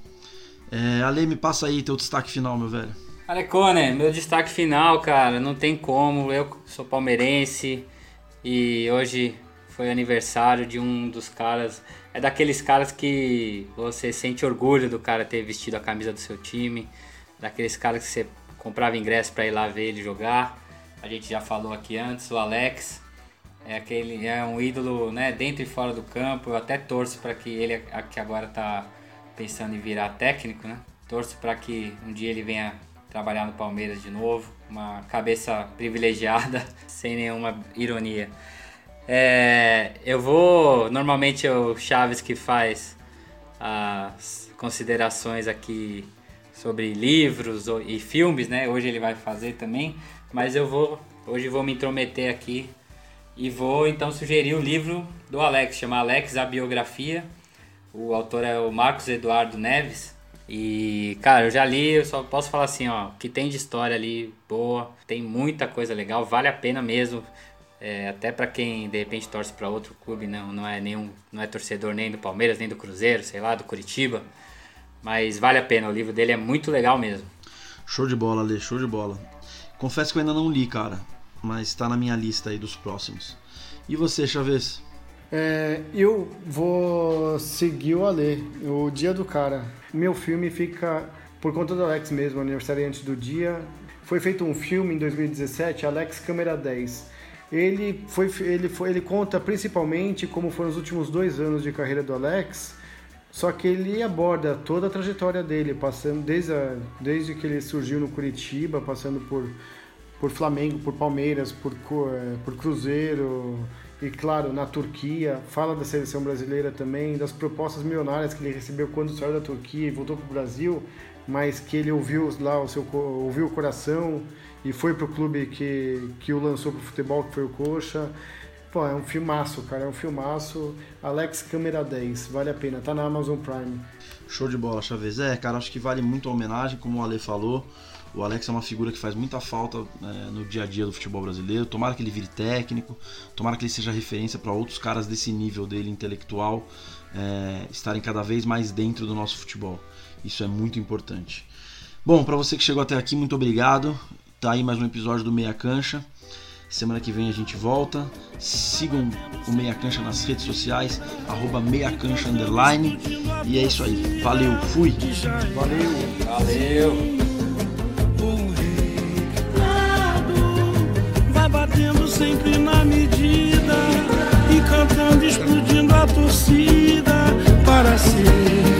[SPEAKER 2] É, Ale, me passa aí teu destaque final, meu velho.
[SPEAKER 3] Alecone, meu destaque final, cara, não tem como. Eu sou palmeirense e hoje foi aniversário de um dos caras. É daqueles caras que você sente orgulho do cara ter vestido a camisa do seu time, daqueles caras que você comprava ingresso para ir lá ver ele jogar a gente já falou aqui antes, o Alex é aquele é um ídolo, né, dentro e fora do campo. Eu até torço para que ele que agora está pensando em virar técnico, né? Torço para que um dia ele venha trabalhar no Palmeiras de novo, uma cabeça privilegiada, [laughs] sem nenhuma ironia. É, eu vou, normalmente é o Chaves que faz as considerações aqui sobre livros e filmes, né? Hoje ele vai fazer também. Mas eu vou, hoje vou me intrometer aqui e vou então sugerir o livro do Alex, chama Alex a Biografia. O autor é o Marcos Eduardo Neves. E, cara, eu já li, eu só posso falar assim, ó, que tem de história ali boa, tem muita coisa legal, vale a pena mesmo. É, até para quem de repente torce para outro clube, não, não é nenhum, não é torcedor nem do Palmeiras, nem do Cruzeiro, sei lá, do Curitiba. Mas vale a pena, o livro dele é muito legal mesmo.
[SPEAKER 2] Show de bola, Ale, show de bola. Confesso que eu ainda não li, cara, mas tá na minha lista aí dos próximos. E você, Chaves?
[SPEAKER 4] É, eu vou seguir o Alê, o Dia do Cara. Meu filme fica por conta do Alex mesmo, aniversariante do dia. Foi feito um filme em 2017, Alex Câmera 10. Ele, foi, ele, foi, ele conta principalmente como foram os últimos dois anos de carreira do Alex, só que ele aborda toda a trajetória dele, passando desde, a, desde que ele surgiu no Curitiba, passando por, por Flamengo, por Palmeiras, por, eh, por Cruzeiro, e claro, na Turquia, fala da seleção brasileira também, das propostas milionárias que ele recebeu quando saiu da Turquia e voltou para o Brasil, mas que ele ouviu lá o seu ouviu o coração e foi pro clube que, que o lançou pro futebol, que foi o Coxa. Pô, é um filmaço, cara, é um filmaço. Alex Câmera 10, vale a pena, tá na Amazon Prime.
[SPEAKER 2] Show de bola, Chaves. É, cara, acho que vale muito a homenagem, como o Ale falou. O Alex é uma figura que faz muita falta é, no dia a dia do futebol brasileiro. Tomara que ele vire técnico, tomara que ele seja referência para outros caras desse nível dele intelectual é, estarem cada vez mais dentro do nosso futebol. Isso é muito importante. Bom, para você que chegou até aqui, muito obrigado. Tá aí mais um episódio do Meia Cancha. Semana que vem a gente volta. Sigam o Meia Cancha nas redes sociais, arroba Meia Cancha Underline. E é isso aí. Valeu, fui.
[SPEAKER 4] Valeu.
[SPEAKER 3] Valeu.
[SPEAKER 1] batendo sempre na medida e cantando, explodindo a torcida para ser.